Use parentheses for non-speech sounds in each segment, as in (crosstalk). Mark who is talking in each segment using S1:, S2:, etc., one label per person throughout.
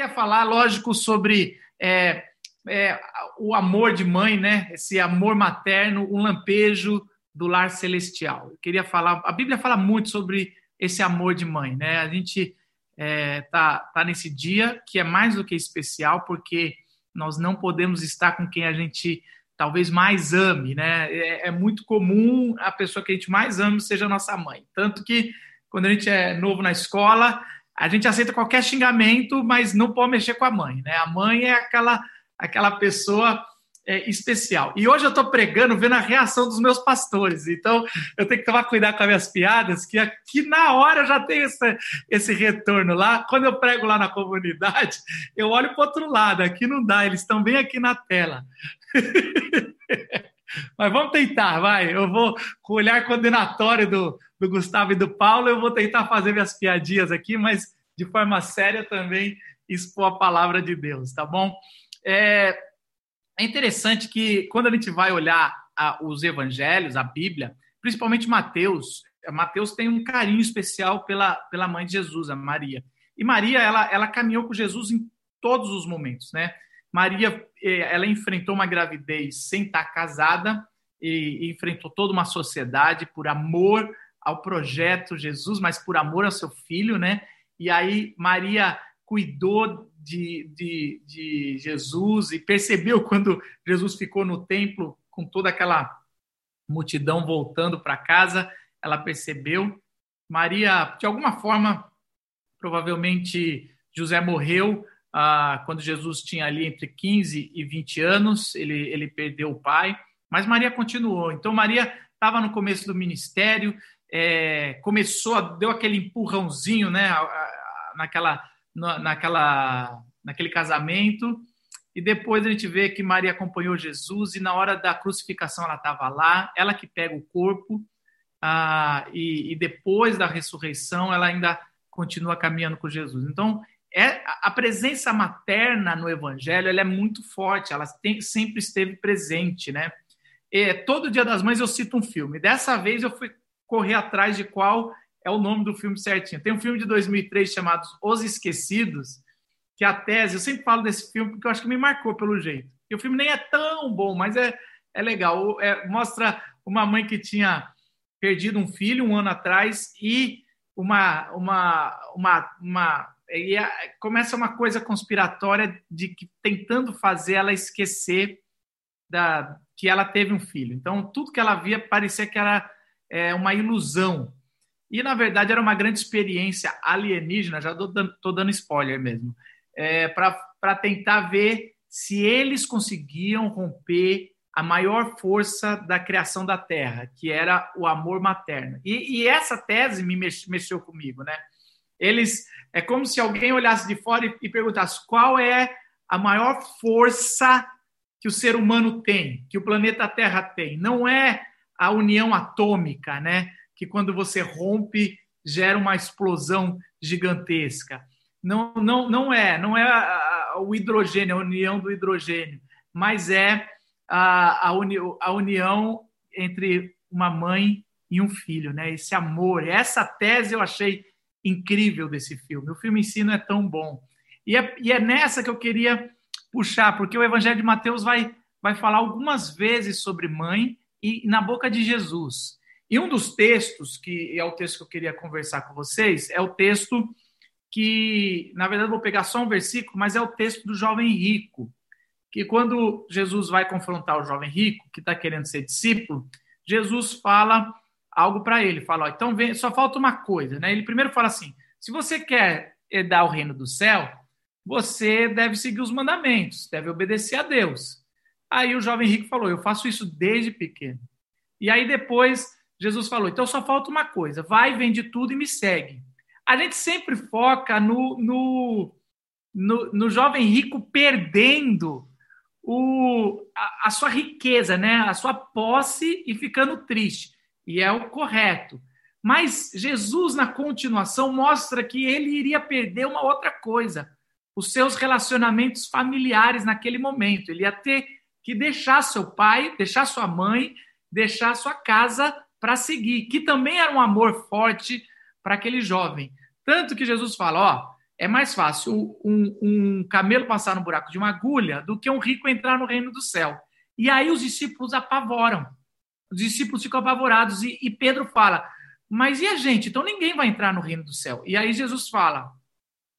S1: queria falar, lógico, sobre é, é, o amor de mãe, né? Esse amor materno, um lampejo do lar celestial. Eu queria falar, a Bíblia fala muito sobre esse amor de mãe, né? A gente é, tá, tá nesse dia que é mais do que especial, porque nós não podemos estar com quem a gente talvez mais ame, né? É, é muito comum a pessoa que a gente mais ama seja a nossa mãe. Tanto que quando a gente é novo na escola, a gente aceita qualquer xingamento, mas não pode mexer com a mãe, né? A mãe é aquela aquela pessoa é, especial. E hoje eu estou pregando, vendo a reação dos meus pastores. Então, eu tenho que tomar cuidado com as minhas piadas, que aqui na hora já tem esse, esse retorno lá. Quando eu prego lá na comunidade, eu olho para outro lado. Aqui não dá, eles estão bem aqui na tela. (laughs) Mas vamos tentar, vai. Eu vou, com o olhar condenatório do, do Gustavo e do Paulo, eu vou tentar fazer minhas piadinhas aqui, mas de forma séria também expor a palavra de Deus, tá bom? É, é interessante que quando a gente vai olhar a, os evangelhos, a Bíblia, principalmente Mateus, Mateus tem um carinho especial pela, pela mãe de Jesus, a Maria. E Maria, ela, ela caminhou com Jesus em todos os momentos, né? Maria, eh, ela enfrentou uma gravidez sem estar casada e, enfrentou toda uma sociedade por amor ao projeto Jesus, mas por amor ao seu filho, né? E aí Maria cuidou de, de, de Jesus e percebeu (laughs) quando Jesus ficou no templo com toda aquela multidão voltando para casa, ela percebeu. Maria, de alguma forma, provavelmente José morreu ah, quando Jesus tinha ali entre 15 e 20 anos, ele, ele perdeu o pai, mas Maria continuou. Então, Maria estava no começo do ministério, é, começou, deu aquele empurrãozinho né, naquela naquela, naquele casamento. E depois a gente vê que Maria acompanhou Jesus e na hora da crucificação ela estava lá, ela que pega o corpo, ah, e, e, depois da ressurreição ela ainda continua caminhando com Jesus. Então, é, a presença materna no Evangelho ela é muito forte, ela tem, sempre esteve presente, né? E, todo Dia das Mães eu cito um filme. Dessa vez eu fui correr atrás de qual é o nome do filme certinho. Tem um filme de 2003 chamado Os Esquecidos, que a tese, eu sempre falo desse filme porque eu acho que me marcou pelo jeito. E o filme nem é tão bom, mas é, é legal. É, mostra uma mãe que tinha perdido um filho um ano atrás e uma uma uma, uma e a, começa uma coisa conspiratória de que tentando fazer ela esquecer da que ela teve um filho. Então tudo que ela via parecia que era é, uma ilusão e, na verdade, era uma grande experiência alienígena, já estou dando, dando, spoiler mesmo, é, para tentar ver se eles conseguiam romper a maior força da criação da Terra, que era o amor materno. E, e essa tese me mex, mexeu comigo, né? Eles é como se alguém olhasse de fora e, e perguntasse qual é a maior força que o ser humano tem, que o planeta Terra tem. Não é a união atômica, né? que quando você rompe gera uma explosão gigantesca. Não, não, não é, não é a, a, o hidrogênio, a união do hidrogênio, mas é a, a, uni, a união entre uma mãe e um filho, né? Esse amor, essa tese eu achei incrível desse filme. O filme em si não é tão bom. E é, e é nessa que eu queria puxar, porque o Evangelho de Mateus vai, vai falar algumas vezes sobre mãe e na boca de Jesus. E um dos textos, que é o texto que eu queria conversar com vocês, é o texto que, na verdade, vou pegar só um versículo, mas é o texto do jovem rico. Que quando Jesus vai confrontar o jovem rico, que está querendo ser discípulo, Jesus fala algo para ele. Fala, ó, então vem, só falta uma coisa, né? Ele primeiro fala assim: se você quer herdar o reino do céu, você deve seguir os mandamentos, deve obedecer a Deus. Aí o jovem rico falou: eu faço isso desde pequeno. E aí depois Jesus falou: então só falta uma coisa, vai, vende tudo e me segue. A gente sempre foca no, no, no, no jovem rico perdendo o, a, a, sua riqueza, né? a sua posse e ficando triste. E é o correto. Mas Jesus, na continuação, mostra que ele iria perder uma outra coisa: os seus relacionamentos familiares naquele momento. Ele ia ter que deixar seu pai, deixar sua mãe, deixar sua casa para seguir, que também era um amor forte para aquele jovem. Tanto que Jesus fala: ó, é mais fácil um, um camelo passar no buraco de uma agulha do que um rico entrar no reino do céu. E aí os discípulos apavoram. Os discípulos ficam apavorados e, e Pedro fala: Mas e a gente? Então ninguém vai entrar no reino do céu. E aí Jesus fala: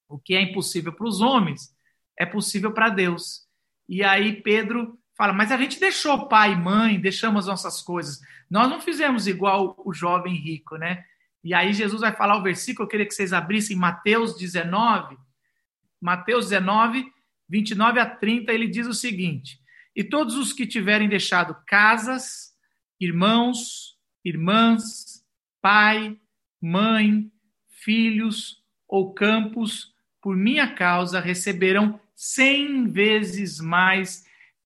S1: O que é impossível para os homens é possível para Deus. E aí Pedro fala: Mas a gente deixou pai e mãe, deixamos nossas coisas. Nós não fizemos igual o jovem rico, né? E aí Jesus vai falar o versículo, eu queria que vocês abrissem Mateus 19. Mateus 19, 29 a 30, ele diz o seguinte: E todos os que tiverem deixado casas, irmãos, irmãs, pai, mãe, filhos ou campos, por minha causa, receberão cem vezes mais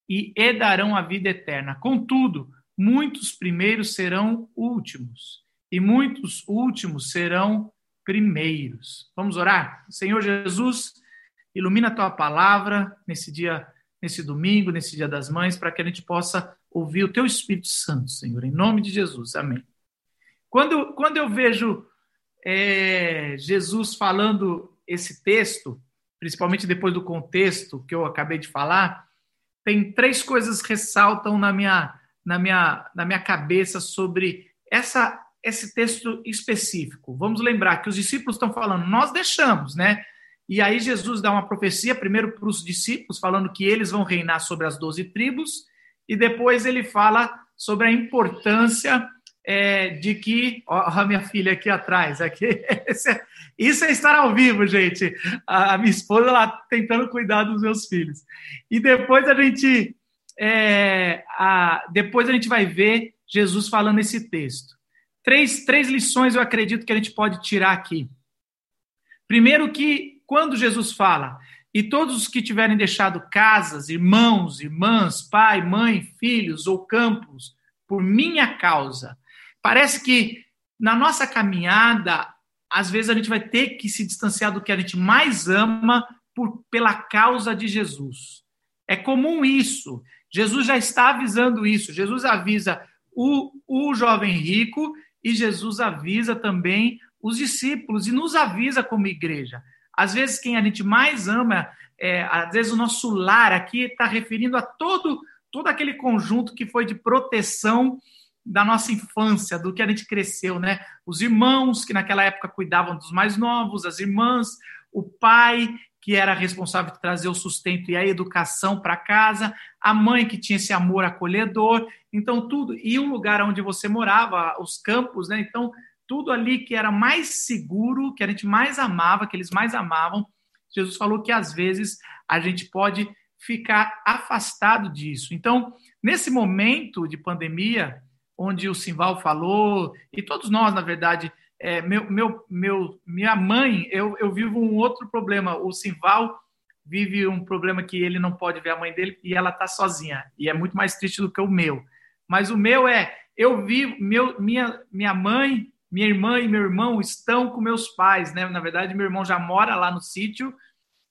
S1: e herdarão a vida eterna. Contudo, muitos primeiros serão últimos e muitos últimos serão primeiros. Vamos orar? Senhor Jesus, ilumina a tua palavra nesse dia, nesse domingo, nesse dia das mães, para que a gente possa ouvir o teu Espírito Santo, Senhor, em nome de Jesus. Amém. Quando, quando eu vejo é, Jesus falando esse texto, principalmente depois do contexto que eu acabei de falar, tem três coisas que ressaltam na minha, na minha, na minha cabeça sobre essa esse texto específico. Vamos lembrar que os discípulos estão falando, nós deixamos, né? E aí Jesus dá uma profecia, primeiro para os discípulos, falando que eles vão reinar sobre as doze tribos, e depois ele fala sobre a importância é, de que. Ó, a minha filha aqui atrás, aqui, (laughs) é, isso é estar ao vivo, gente. A, minha esposa lá tentando cuidar dos meus filhos. E depois a gente. É, a, depois a gente vai ver Jesus falando esse texto. Três, três lições eu acredito que a gente pode tirar aqui. Primeiro, que quando Jesus fala, e todos os que tiverem deixado casas, irmãos, irmãs, pai, mãe, filhos ou campos, por minha causa, parece que na nossa caminhada, às vezes a gente vai ter que se distanciar do que a gente mais ama por, pela causa de Jesus. É comum isso. Jesus já está avisando isso. Jesus avisa o, o jovem rico e Jesus avisa também os discípulos e nos avisa como igreja. Às vezes, quem a gente mais ama, é, às vezes, o nosso lar aqui está referindo a todo, todo aquele conjunto que foi de proteção da nossa infância, do que a gente cresceu, né? Os irmãos que naquela época cuidavam dos mais novos, as irmãs, o pai que era responsável por trazer o sustento e a educação para casa, a mãe que tinha esse amor acolhedor, então tudo, e o lugar onde você morava, os campos, né? Então, tudo ali que era mais seguro, que a gente mais amava, que eles mais amavam, Jesus falou que às vezes a gente pode ficar afastado disso. Então, nesse momento de pandemia, onde o Simval falou, e todos nós, na verdade, é, meu, meu, meu, minha mãe, eu, eu vivo um outro problema. O Simval vive um problema que ele não pode ver a mãe dele e ela está sozinha. E é muito mais triste do que o meu. Mas o meu é, eu vivo, meu, minha, minha mãe, minha irmã e meu irmão estão com meus pais, né? Na verdade, meu irmão já mora lá no sítio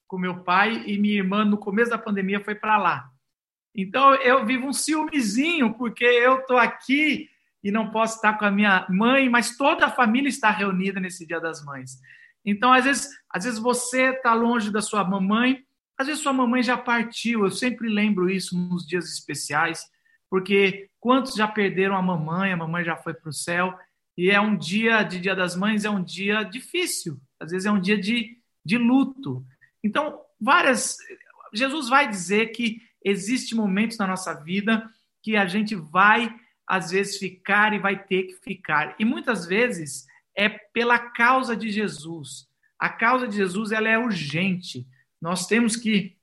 S1: com meu pai e minha irmã, no começo da pandemia, foi para lá. Então, eu vivo um ciúmezinho, porque eu estou aqui e não posso estar com a minha mãe, mas toda a família está reunida nesse Dia das Mães. Então, às vezes, às vezes você está longe da sua mamãe, às vezes sua mamãe já partiu. Eu sempre lembro isso nos dias especiais, porque quantos já perderam a mamãe, a mamãe já foi para o céu, e é um dia de Dia das Mães, é um dia difícil, às vezes é um dia de, de luto. Então, várias. Jesus vai dizer que existe momentos na nossa vida que a gente vai às vezes ficar e vai ter que ficar. E muitas vezes é pela causa de Jesus. A causa de Jesus ela é urgente. Nós temos que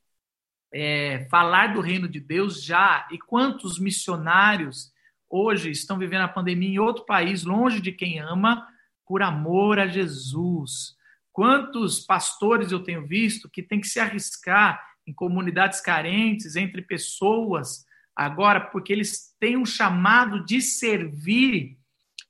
S1: é, falar do reino de Deus já. E quantos missionários hoje estão vivendo a pandemia em outro país, longe de quem ama, por amor a Jesus? Quantos pastores eu tenho visto que têm que se arriscar em comunidades carentes, entre pessoas, agora, porque eles têm um chamado de servir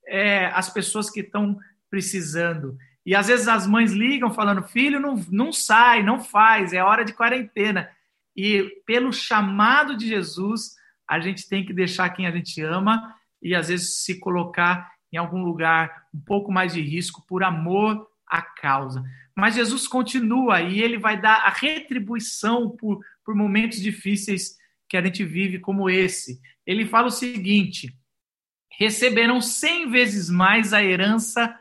S1: é, as pessoas que estão precisando. E às vezes as mães ligam falando: filho, não, não sai, não faz, é hora de quarentena. E pelo chamado de Jesus, a gente tem que deixar quem a gente ama e às vezes se colocar em algum lugar um pouco mais de risco por amor à causa. mas Jesus continua e ele vai dar a retribuição por, por momentos difíceis que a gente vive como esse. Ele fala o seguinte: receberão cem vezes mais a herança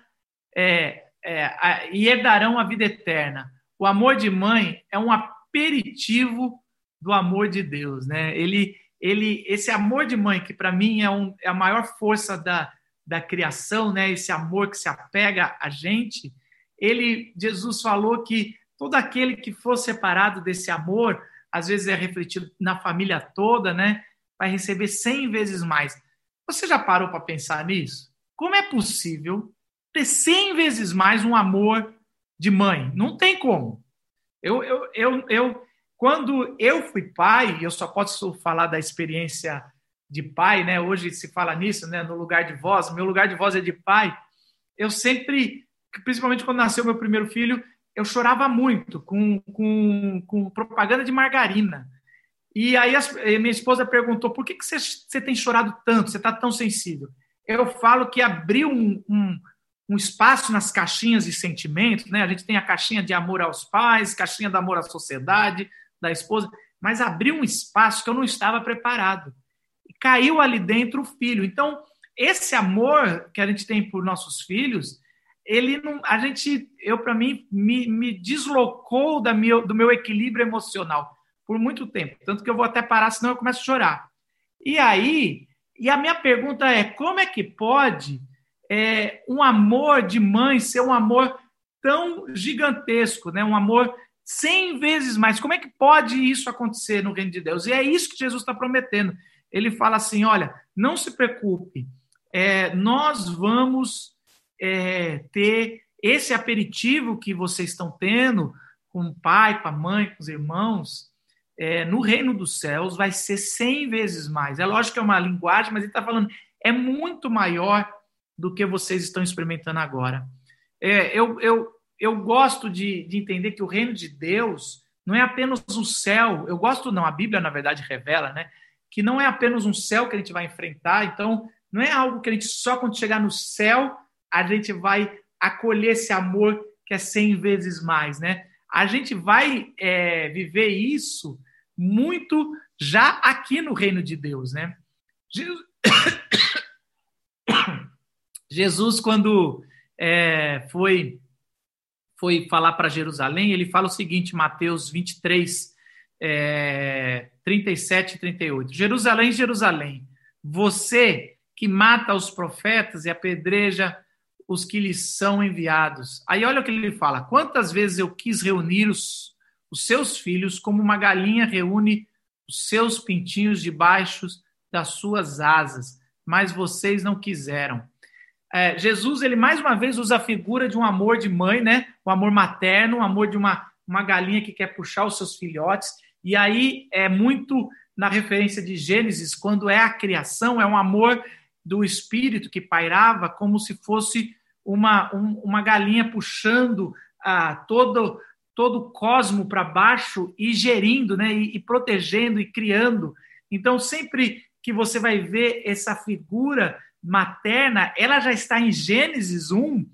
S1: é, é, a, e herdarão a vida eterna. O amor de mãe é um aperitivo do amor de Deus, né? Ele, ele, esse amor de mãe que para mim é, um, é a maior força da, da criação, né? Esse amor que se apega a gente ele, Jesus falou que todo aquele que for separado desse amor, às vezes é refletido na família toda, né? Vai receber cem vezes mais. Você já parou para pensar nisso? Como é possível ter cem vezes mais um amor de mãe? Não tem como. Eu, eu, eu, eu, quando eu fui pai, eu só posso falar da experiência de pai, né? Hoje se fala nisso, né? No lugar de voz, meu lugar de voz é de pai. Eu sempre principalmente quando nasceu meu primeiro filho, eu chorava muito com, com, com propaganda de margarina. E aí minha esposa perguntou: por que, que você, você tem chorado tanto? Você está tão sensível? Eu falo que abriu um, um, um, espaço nas caixinhas de sentimentos, né? A gente tem a caixinha de amor aos pais, caixinha de amor à sociedade, da esposa, mas abriu um espaço que eu não estava preparado. E caiu ali dentro o filho. Então, esse amor que a gente tem por nossos filhos ele não, a gente, eu para mim, me, me deslocou da meu, do meu equilíbrio emocional por muito tempo, tanto que eu vou até parar, senão eu começo a chorar. E aí, e a minha pergunta é, como é que pode é, um amor de mãe ser um amor tão gigantesco, né? Um amor cem vezes mais. Como é que pode isso acontecer no reino de Deus? E é isso que Jesus está prometendo. Ele fala assim: olha, não se preocupe, é, nós vamos é, ter esse aperitivo que vocês estão tendo com o pai, com a mãe, com os irmãos, é, no reino dos céus vai ser 100 vezes mais. É lógico que é uma linguagem, mas ele está falando, é muito maior do que vocês estão experimentando agora. É, eu, eu, eu gosto de, de entender que o reino de Deus não é apenas um céu, eu gosto não, a Bíblia na verdade revela, né, que não é apenas um céu que a gente vai enfrentar, então não é algo que a gente só quando chegar no céu a gente vai acolher esse amor que é cem vezes mais, né? A gente vai é, viver isso muito já aqui no reino de Deus, né? Jesus, (coughs) Jesus quando é, foi foi falar para Jerusalém, ele fala o seguinte, Mateus 23, é, 37 e 38. Jerusalém, Jerusalém, você que mata os profetas e apedreja os que lhes são enviados. Aí olha o que ele fala: quantas vezes eu quis reunir os, os seus filhos como uma galinha reúne os seus pintinhos debaixo das suas asas, mas vocês não quiseram. É, Jesus, ele mais uma vez usa a figura de um amor de mãe, né? O amor materno, o amor de uma, uma galinha que quer puxar os seus filhotes. E aí é muito na referência de Gênesis, quando é a criação, é um amor do espírito que pairava como se fosse uma, um, uma galinha puxando ah, todo, todo o cosmo para baixo e gerindo, né, e, e protegendo e criando. Então, sempre que você vai ver essa figura materna, ela já está em Gênesis 1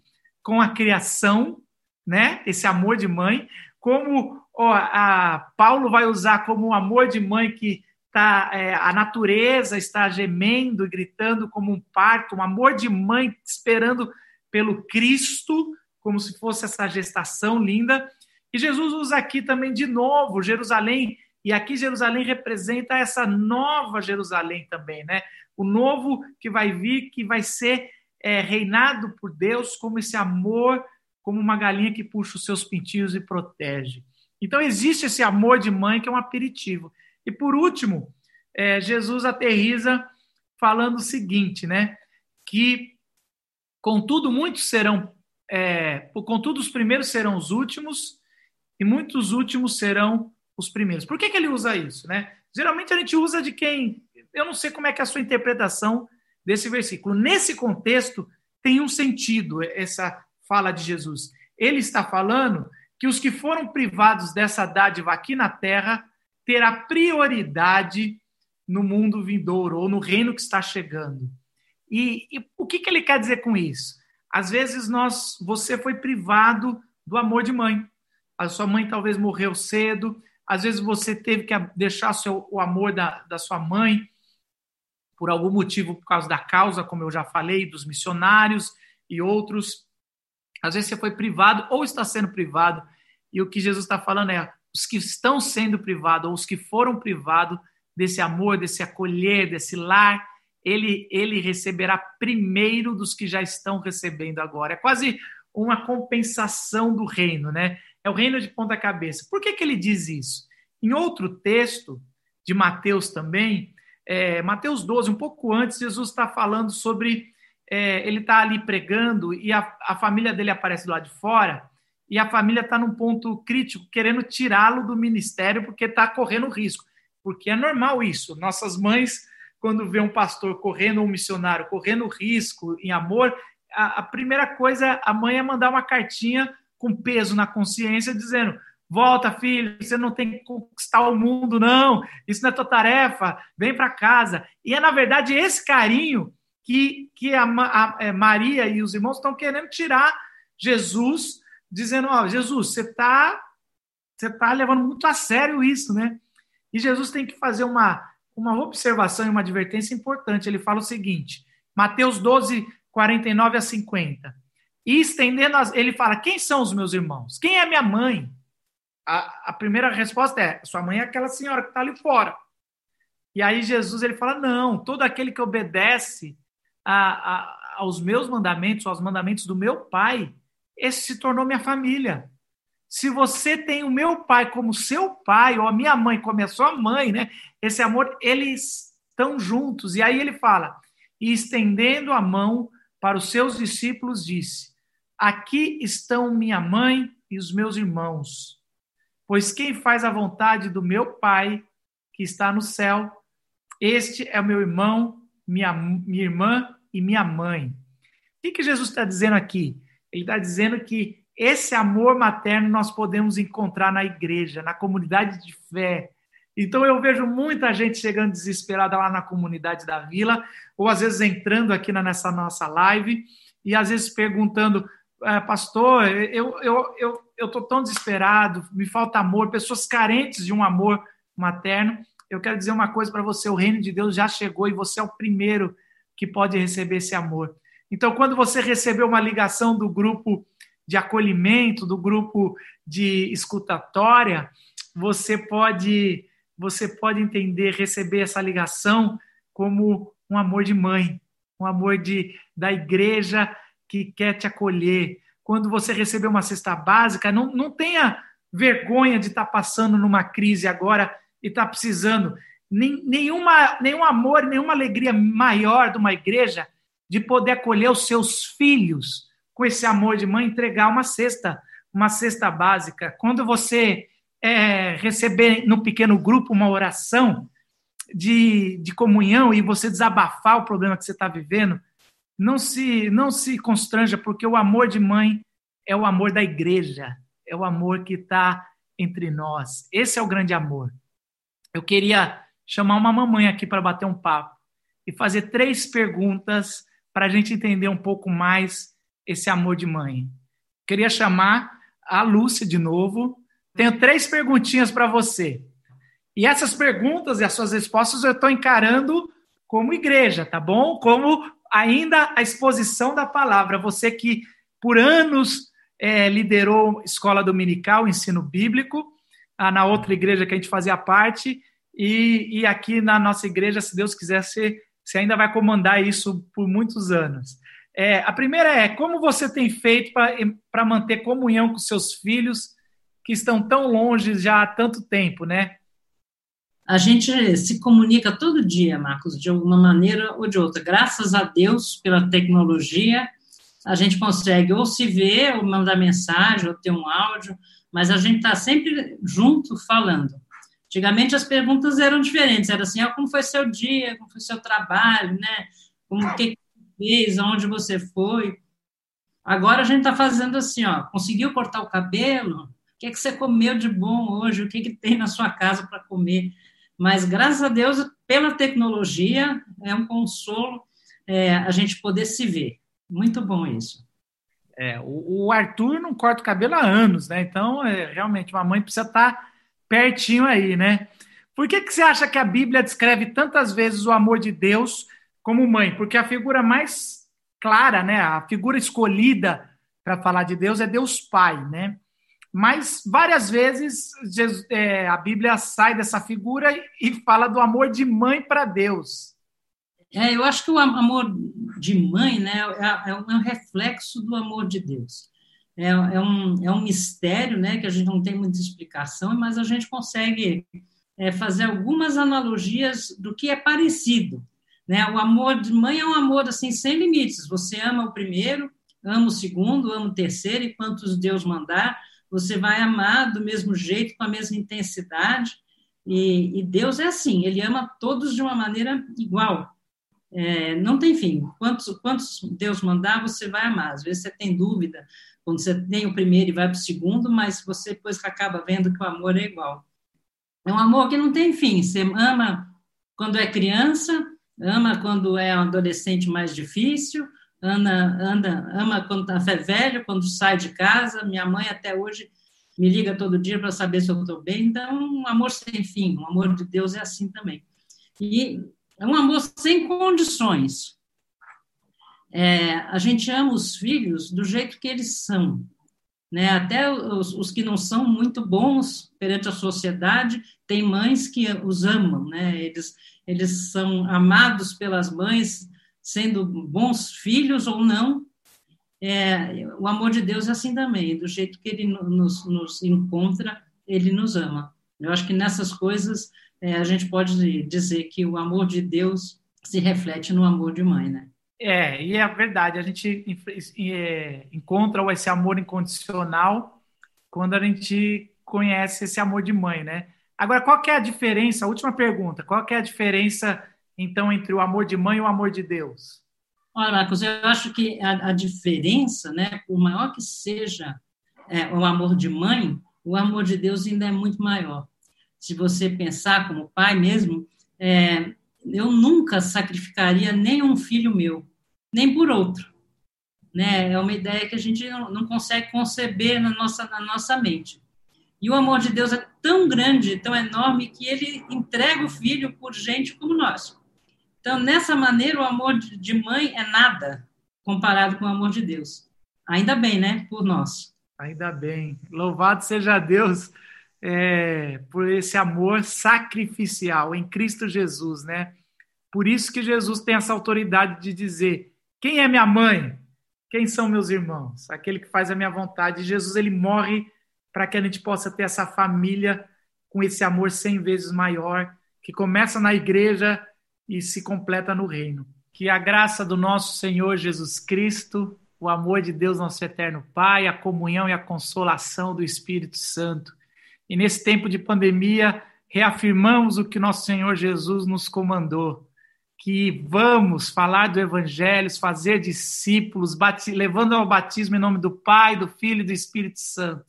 S1: com a criação, né? Esse amor de mãe, como ó, a Paulo vai usar como um amor de mãe que tá, é, a natureza está gemendo e gritando como um parto, um amor de mãe esperando pelo Cristo, como se fosse essa gestação linda. E Jesus usa aqui também de novo Jerusalém, e aqui Jerusalém representa essa nova Jerusalém também, né? O novo que vai vir, que vai ser é, reinado por Deus como esse amor, como uma galinha que puxa os seus pintinhos e protege. Então existe esse amor de mãe que é um aperitivo. E por último, é, Jesus aterriza falando o seguinte, né? Que Contudo, muitos serão, é, contudo, os primeiros serão os últimos e muitos últimos serão os primeiros. Por que, que ele usa isso? Né? Geralmente a gente usa de quem. Eu não sei como é que é a sua interpretação desse versículo. Nesse contexto, tem um sentido essa fala de Jesus. Ele está falando que os que foram privados dessa dádiva aqui na terra terá prioridade no mundo vindouro ou no reino que está chegando. E, e o que, que ele quer dizer com isso? Às vezes nós, você foi privado do amor de mãe. A sua mãe talvez morreu cedo, às vezes você teve que deixar seu, o amor da, da sua mãe por algum motivo, por causa da causa, como eu já falei, dos missionários e outros. Às vezes você foi privado ou está sendo privado. E o que Jesus está falando é: os que estão sendo privados, ou os que foram privados desse amor, desse acolher, desse lar, ele, ele receberá primeiro dos que já estão recebendo agora. É quase uma compensação do reino, né? É o reino de ponta cabeça. Por que, que ele diz isso? Em outro texto de Mateus também, é, Mateus 12, um pouco antes, Jesus está falando sobre. É, ele está ali pregando e a, a família dele aparece do lado de fora e a família está num ponto crítico, querendo tirá-lo do ministério porque está correndo risco. Porque é normal isso. Nossas mães, quando vê um pastor correndo, um missionário correndo risco em amor, a, a primeira coisa, a mãe é mandar uma cartinha com peso na consciência, dizendo: Volta, filho, você não tem que conquistar o mundo, não. Isso não é tua tarefa. Vem para casa. E é, na verdade, esse carinho que, que a, a, a é, Maria e os irmãos estão querendo tirar Jesus, dizendo: Ó, Jesus, você está você tá levando muito a sério isso, né? E Jesus tem que fazer uma, uma observação e uma advertência importante. Ele fala o seguinte: Mateus 12, 49 a 50. E estendendo, as, ele fala: Quem são os meus irmãos? Quem é minha mãe? A, a primeira resposta é: Sua mãe é aquela senhora que está ali fora. E aí Jesus ele fala: Não, todo aquele que obedece a, a, aos meus mandamentos, aos mandamentos do meu pai, esse se tornou minha família. Se você tem o meu pai como seu pai, ou a minha mãe como a sua mãe, né? Esse amor, eles estão juntos. E aí ele fala: E estendendo a mão para os seus discípulos, disse: Aqui estão minha mãe e os meus irmãos. Pois quem faz a vontade do meu Pai, que está no céu, este é o meu irmão, minha, minha irmã e minha mãe. O que, que Jesus está dizendo aqui? Ele está dizendo que esse amor materno nós podemos encontrar na igreja, na comunidade de fé. Então eu vejo muita gente chegando desesperada lá na comunidade da vila, ou às vezes entrando aqui nessa nossa live, e às vezes perguntando: é, pastor, eu eu eu eu tô tão desesperado, me falta amor, pessoas carentes de um amor materno. Eu quero dizer uma coisa para você: o reino de Deus já chegou e você é o primeiro que pode receber esse amor. Então, quando você recebeu uma ligação do grupo de acolhimento, do grupo de escutatória, você pode você pode entender, receber essa ligação como um amor de mãe, um amor de da igreja que quer te acolher. Quando você receber uma cesta básica, não, não tenha vergonha de estar tá passando numa crise agora e estar tá precisando. Nem, nenhuma, nenhum amor, nenhuma alegria maior de uma igreja de poder acolher os seus filhos com esse amor de mãe, entregar uma cesta, uma cesta básica. Quando você é, receber no pequeno grupo uma oração de, de comunhão e você desabafar o problema que você está vivendo, não se, não se constranja, porque o amor de mãe é o amor da igreja, é o amor que está entre nós. Esse é o grande amor. Eu queria chamar uma mamãe aqui para bater um papo e fazer três perguntas para a gente entender um pouco mais esse amor de mãe. Queria chamar a Lúcia de novo. Tenho três perguntinhas para você. E essas perguntas e as suas respostas eu estou encarando como igreja, tá bom? Como ainda a exposição da palavra. Você que por anos é, liderou escola dominical, ensino bíblico, ah, na outra igreja que a gente fazia parte, e, e aqui na nossa igreja, se Deus quiser, você, você ainda vai comandar isso por muitos anos. É, a primeira é como você tem feito para manter comunhão com seus filhos que estão tão longe já há tanto tempo, né?
S2: A gente se comunica todo dia, Marcos, de alguma maneira ou de outra. Graças a Deus pela tecnologia, a gente consegue ou se ver, ou mandar mensagem, ou ter um áudio, mas a gente está sempre junto falando. Antigamente as perguntas eram diferentes, era assim, ah, como foi seu dia, como foi seu trabalho, né? Como que fez, aonde você foi. Agora a gente está fazendo assim, ó, conseguiu cortar o cabelo? O que, é que você comeu de bom hoje? O que, que tem na sua casa para comer? Mas, graças a Deus, pela tecnologia, é um consolo é, a gente poder se ver. Muito bom isso.
S1: É, o, Arthur não corta o cabelo há anos, né? Então, é, realmente, uma mãe precisa estar pertinho aí, né? Por que, que você acha que a Bíblia descreve tantas vezes o amor de Deus como mãe? Porque a figura mais clara, né? A figura escolhida para falar de Deus é Deus Pai, né? Mas várias vezes Jesus, é, a Bíblia sai dessa figura e fala do amor de mãe para Deus.
S2: É, eu acho que o amor de mãe né, é, é, um é reflexo do amor de Deus. É, é, um, é um mistério né, que a gente não tem muita explicação, mas a gente consegue é, fazer algumas analogias do que é parecido. Né? O amor de mãe é um amor assim sem limites. Você ama o primeiro, ama o segundo, ama o terceiro, e quantos Deus mandar, você vai amar do mesmo jeito, com a mesma intensidade. E, e Deus é assim, Ele ama todos de uma maneira igual. É, não tem fim. Quantos, quantos Deus mandar, você vai amar. Às vezes você tem dúvida, quando você tem o primeiro e vai para o segundo, mas você depois acaba vendo que o amor é igual. É um amor que não tem fim. Você ama quando é criança, ama quando é um adolescente mais difícil, anda, anda, ama quando está velho, quando sai de casa. Minha mãe até hoje me liga todo dia para saber se eu estou bem. Então, um amor sem fim, um amor de Deus é assim também. E é um amor sem condições. É, a gente ama os filhos do jeito que eles são. Né? Até os, os, que não são muito bons perante a sociedade, tem mães que os amam, né? eles, eles são amados pelas mães, sendo bons filhos ou não. É, o amor de Deus é assim também, do jeito que ele nos, nos encontra, ele nos ama. Eu acho que nessas coisas é, a gente pode dizer que o amor de Deus se reflete no amor de mãe, né?
S1: É, e é verdade, a gente é, encontra esse amor incondicional quando a gente conhece esse amor de mãe, né? Agora, qual que é a diferença? Última pergunta, qual que é a diferença, então, entre o amor de mãe e o amor de Deus?
S2: Olha, Marcos, eu acho que a, a diferença, né, por maior que seja é, o amor de mãe, o amor de Deus ainda é muito maior se você pensar como pai mesmo, é, eu nunca sacrificaria nem um filho meu, nem por outro. Né? É uma ideia que a gente não consegue conceber na nossa, na nossa mente. E o amor de Deus é tão grande, tão enorme, que ele entrega o filho por gente como nós. Então, nessa maneira, o amor de mãe é nada comparado com o amor de Deus. Ainda bem, né? Por nós.
S1: Ainda bem. Louvado seja Deus é, por esse amor sacrificial em Cristo Jesus, né? Por isso que Jesus tem essa autoridade de dizer: quem é minha mãe? Quem são meus irmãos? Aquele que faz a minha vontade. Jesus ele morre para que a gente possa ter essa família com esse amor cem vezes maior, que começa na igreja e se completa no reino. Que a graça do nosso Senhor Jesus Cristo, o amor de Deus, nosso eterno Pai, a comunhão e a consolação do Espírito Santo e nesse tempo de pandemia, reafirmamos o que nosso Senhor Jesus nos comandou, que vamos falar do Evangelho, fazer discípulos, levando ao batismo em nome do Pai, do Filho e do Espírito Santo,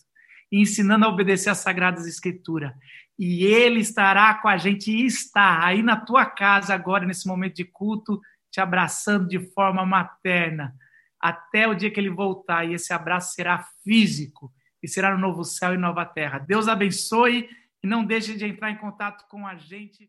S1: e ensinando a obedecer às Sagradas Escrituras. E Ele estará com a gente e está aí na tua casa agora, nesse momento de culto, te abraçando de forma materna, até o dia que Ele voltar, e esse abraço será físico e será no novo céu e nova terra. Deus abençoe e não deixe de entrar em contato com a gente.